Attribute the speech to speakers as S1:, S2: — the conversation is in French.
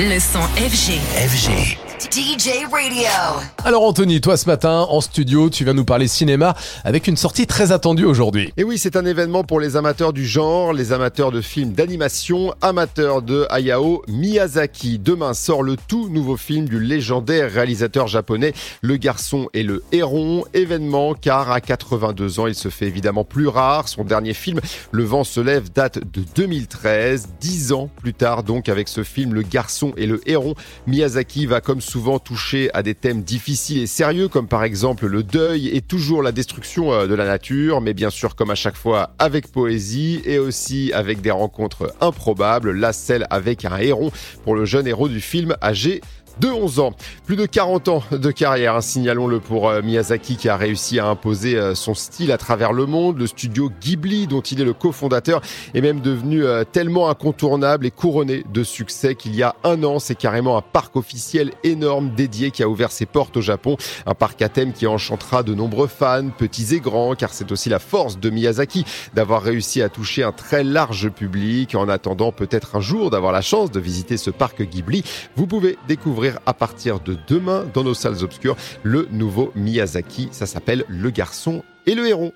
S1: Le son FG.
S2: FG.
S1: DJ Radio.
S3: Alors Anthony, toi ce matin en studio, tu vas nous parler cinéma avec une sortie très attendue aujourd'hui.
S4: Et oui, c'est un événement pour les amateurs du genre, les amateurs de films d'animation, amateurs de Hayao Miyazaki. Demain sort le tout nouveau film du légendaire réalisateur japonais Le Garçon et le Héron. Événement car à 82 ans, il se fait évidemment plus rare. Son dernier film, Le vent se lève, date de 2013. Dix ans plus tard donc avec ce film Le Garçon et le Héron, Miyazaki va comme souvent toucher à des thèmes difficiles et sérieux, comme par exemple le deuil et toujours la destruction euh, de la nature, mais bien sûr, comme à chaque fois, avec poésie et aussi avec des rencontres improbables. Là, celle avec un héron pour le jeune héros du film âgé de 11 ans. Plus de 40 ans de carrière, hein, signalons-le pour euh, Miyazaki qui a réussi à imposer euh, son style à travers le monde. Le studio Ghibli, dont il est le cofondateur, est même devenu euh, tellement incontournable et couronné de succès qu'il y a un an, c'est carrément un parc officiel énorme dédié qui a ouvert ses portes au Japon. Un parc à thème qui enchantera de nombreux fans, petits et grands, car c'est aussi la force de Miyazaki d'avoir réussi à toucher un très large public. En attendant peut-être un jour d'avoir la chance de visiter ce parc Ghibli, vous pouvez à partir de demain dans nos salles obscures le nouveau Miyazaki. Ça s'appelle Le garçon et le héron.